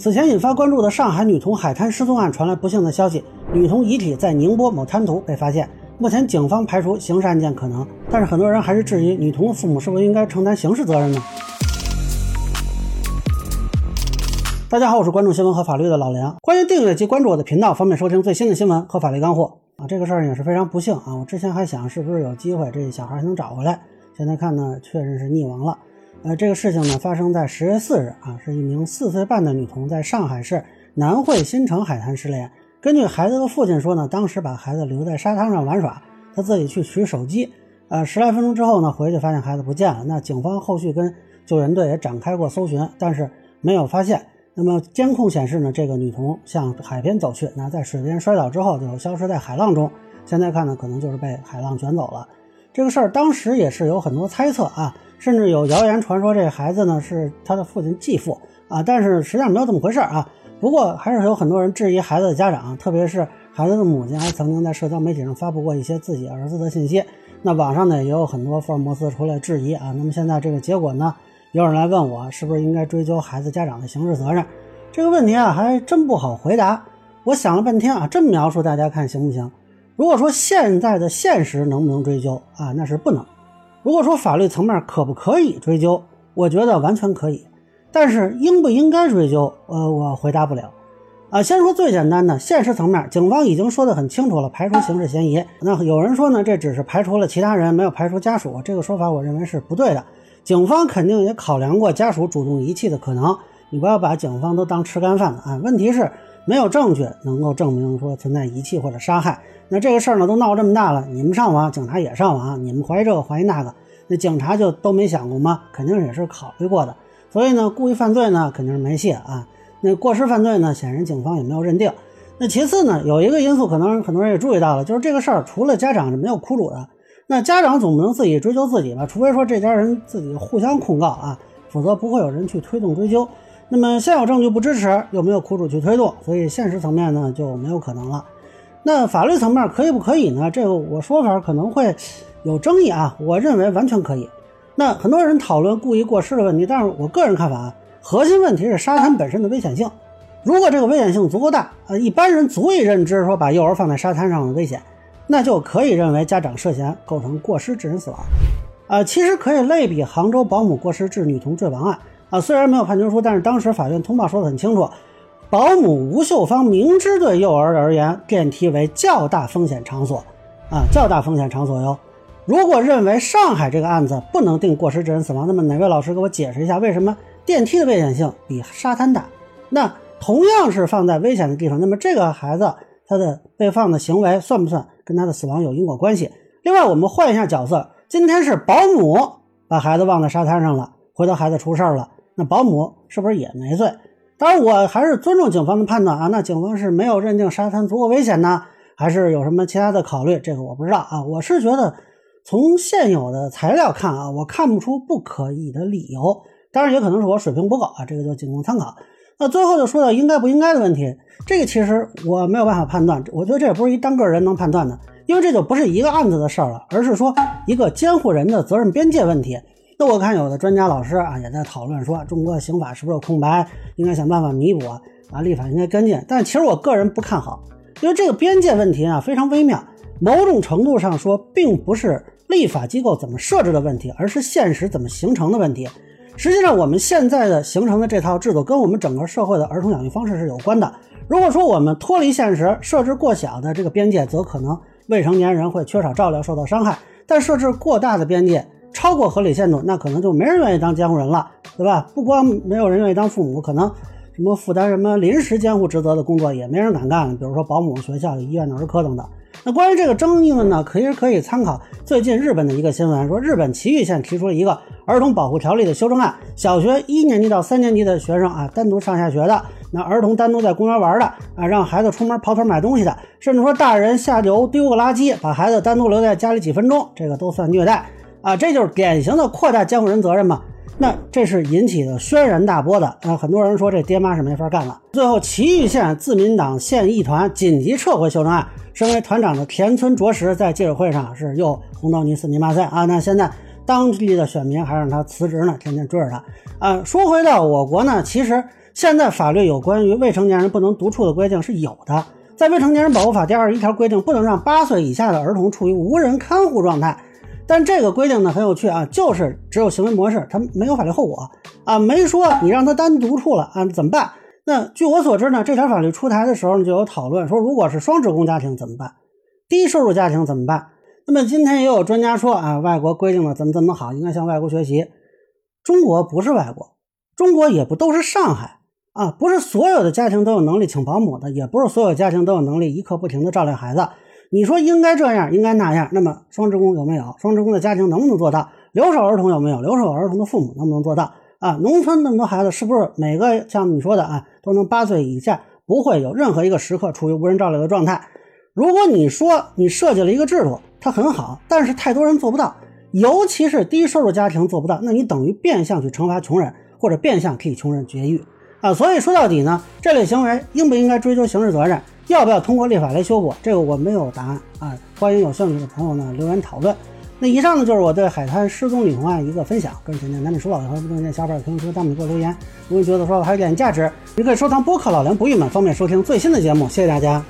此前引发关注的上海女童海滩失踪案传来不幸的消息，女童遗体在宁波某滩涂被发现。目前警方排除刑事案件可能，但是很多人还是质疑女童的父母是否应该承担刑事责任呢？大家好，我是关注新闻和法律的老梁，欢迎订阅及关注我的频道，方便收听最新的新闻和法律干货啊。这个事儿也是非常不幸啊，我之前还想是不是有机会这小孩还能找回来，现在看呢确实是溺亡了。呃，这个事情呢发生在十月四日啊，是一名四岁半的女童在上海市南汇新城海滩失联。根据孩子的父亲说呢，当时把孩子留在沙滩上玩耍，他自己去取手机。呃，十来分钟之后呢，回去发现孩子不见了。那警方后续跟救援队也展开过搜寻，但是没有发现。那么监控显示呢，这个女童向海边走去，那在水边摔倒之后就消失在海浪中。现在看呢，可能就是被海浪卷走了。这个事儿当时也是有很多猜测啊。甚至有谣言传说，这孩子呢是他的父亲继父啊，但是实际上没有这么回事儿啊。不过还是有很多人质疑孩子的家长，特别是孩子的母亲，还曾经在社交媒体上发布过一些自己儿子的信息。那网上呢也有很多福尔摩斯出来质疑啊。那么现在这个结果呢，有人来问我是不是应该追究孩子家长的刑事责任？这个问题啊还真不好回答。我想了半天啊，这么描述大家看行不行？如果说现在的现实能不能追究啊，那是不能。如果说法律层面可不可以追究，我觉得完全可以，但是应不应该追究，呃，我回答不了。啊，先说最简单的，现实层面，警方已经说得很清楚了，排除刑事嫌疑。那有人说呢，这只是排除了其他人，没有排除家属，这个说法我认为是不对的。警方肯定也考量过家属主动遗弃的可能，你不要把警方都当吃干饭的啊。问题是没有证据能够证明说存在遗弃或者杀害。那这个事儿呢，都闹这么大了，你们上网，警察也上网，你们怀疑这个怀疑那个，那警察就都没想过吗？肯定也是考虑过的。所以呢，故意犯罪呢，肯定是没戏啊。那过失犯罪呢，显然警方也没有认定。那其次呢，有一个因素，可能很多人也注意到了，就是这个事儿除了家长是没有苦主的。那家长总不能自己追究自己吧？除非说这家人自己互相控告啊，否则不会有人去推动追究。那么现有证据不支持，又没有苦主去推动，所以现实层面呢就没有可能了。那法律层面可以不可以呢？这个我说法可能会有争议啊。我认为完全可以。那很多人讨论故意过失的问题，但是我个人看法啊，核心问题是沙滩本身的危险性。如果这个危险性足够大，呃，一般人足以认知说把幼儿放在沙滩上的危险，那就可以认为家长涉嫌构成过失致人死亡。啊，其实可以类比杭州保姆过失致女童坠亡案啊。虽然没有判决书，但是当时法院通报说得很清楚。保姆吴秀芳明知对幼儿而言电梯为较大风险场所，啊，较大风险场所哟。如果认为上海这个案子不能定过失致人死亡，那么哪位老师给我解释一下，为什么电梯的危险性比沙滩大？那同样是放在危险的地方，那么这个孩子他的被放的行为算不算跟他的死亡有因果关系？另外，我们换一下角色，今天是保姆把孩子忘在沙滩上了，回头孩子出事了，那保姆是不是也没罪？当然，我还是尊重警方的判断啊。那警方是没有认定沙滩足够危险呢，还是有什么其他的考虑？这个我不知道啊。我是觉得，从现有的材料看啊，我看不出不可以的理由。当然，也可能是我水平不够啊，这个就仅供参考。那最后就说到应该不应该的问题，这个其实我没有办法判断。我觉得这也不是一单个人能判断的，因为这就不是一个案子的事儿了，而是说一个监护人的责任边界问题。那我看有的专家老师啊也在讨论说，中国的刑法是不是有空白，应该想办法弥补啊，立法应该跟进。但其实我个人不看好，因为这个边界问题啊非常微妙，某种程度上说，并不是立法机构怎么设置的问题，而是现实怎么形成的问题。实际上，我们现在的形成的这套制度，跟我们整个社会的儿童养育方式是有关的。如果说我们脱离现实，设置过小的这个边界，则可能未成年人会缺少照料，受到伤害；但设置过大的边界，超过合理限度，那可能就没人愿意当监护人了，对吧？不光没有人愿意当父母，可能什么负担什么临时监护职责的工作也没人敢干了，比如说保姆、学校、医院的儿科等等。那关于这个争议呢，其实可以参考最近日本的一个新闻，说日本崎玉县提出了一个儿童保护条例的修正案，小学一年级到三年级的学生啊，单独上下学的，那儿童单独在公园玩的啊，让孩子出门跑腿买东西的，甚至说大人下楼丢个垃圾，把孩子单独留在家里几分钟，这个都算虐待。啊，这就是典型的扩大监护人责任嘛？那这是引起的轩然大波的啊！很多人说这爹妈是没法干了。最后，祁玉县自民党县议团紧急撤回修正案。身为团长的田村卓实在记者会上是又红到你死你妈塞啊！那现在当地的选民还让他辞职呢，天天追着他啊！说回到我国呢，其实现在法律有关于未成年人不能独处的规定是有的，在《未成年人保护法》第二十一条规定，不能让八岁以下的儿童处于无人看护状态。但这个规定呢很有趣啊，就是只有行为模式，它没有法律后果啊，没说你让他单独处了啊怎么办？那据我所知呢，这条法律出台的时候呢就有讨论说，如果是双职工家庭怎么办？低收入家庭怎么办？那么今天也有专家说啊，外国规定的怎么怎么好，应该向外国学习。中国不是外国，中国也不都是上海啊，不是所有的家庭都有能力请保姆的，也不是所有家庭都有能力一刻不停的照料孩子。你说应该这样，应该那样，那么双职工有没有？双职工的家庭能不能做到？留守儿童有没有？留守儿童的父母能不能做到？啊，农村那么多孩子，是不是每个像你说的啊，都能八岁以下不会有任何一个时刻处于无人照料的状态？如果你说你设计了一个制度，它很好，但是太多人做不到。尤其是低收入家庭做不到，那你等于变相去惩罚穷人，或者变相替穷人绝育啊！所以说到底呢，这类行为应不应该追究刑事责任，要不要通过立法来修补，这个我没有答案啊！欢迎有兴趣的朋友呢留言讨论。那以上呢就是我对海滩失踪女童案一个分享，个人浅见难免疏导，有不同意见小伙伴可以说弹幕给我留言。如果你觉得说还有点价值，你可以收藏播客老梁不郁闷，方便收听最新的节目。谢谢大家。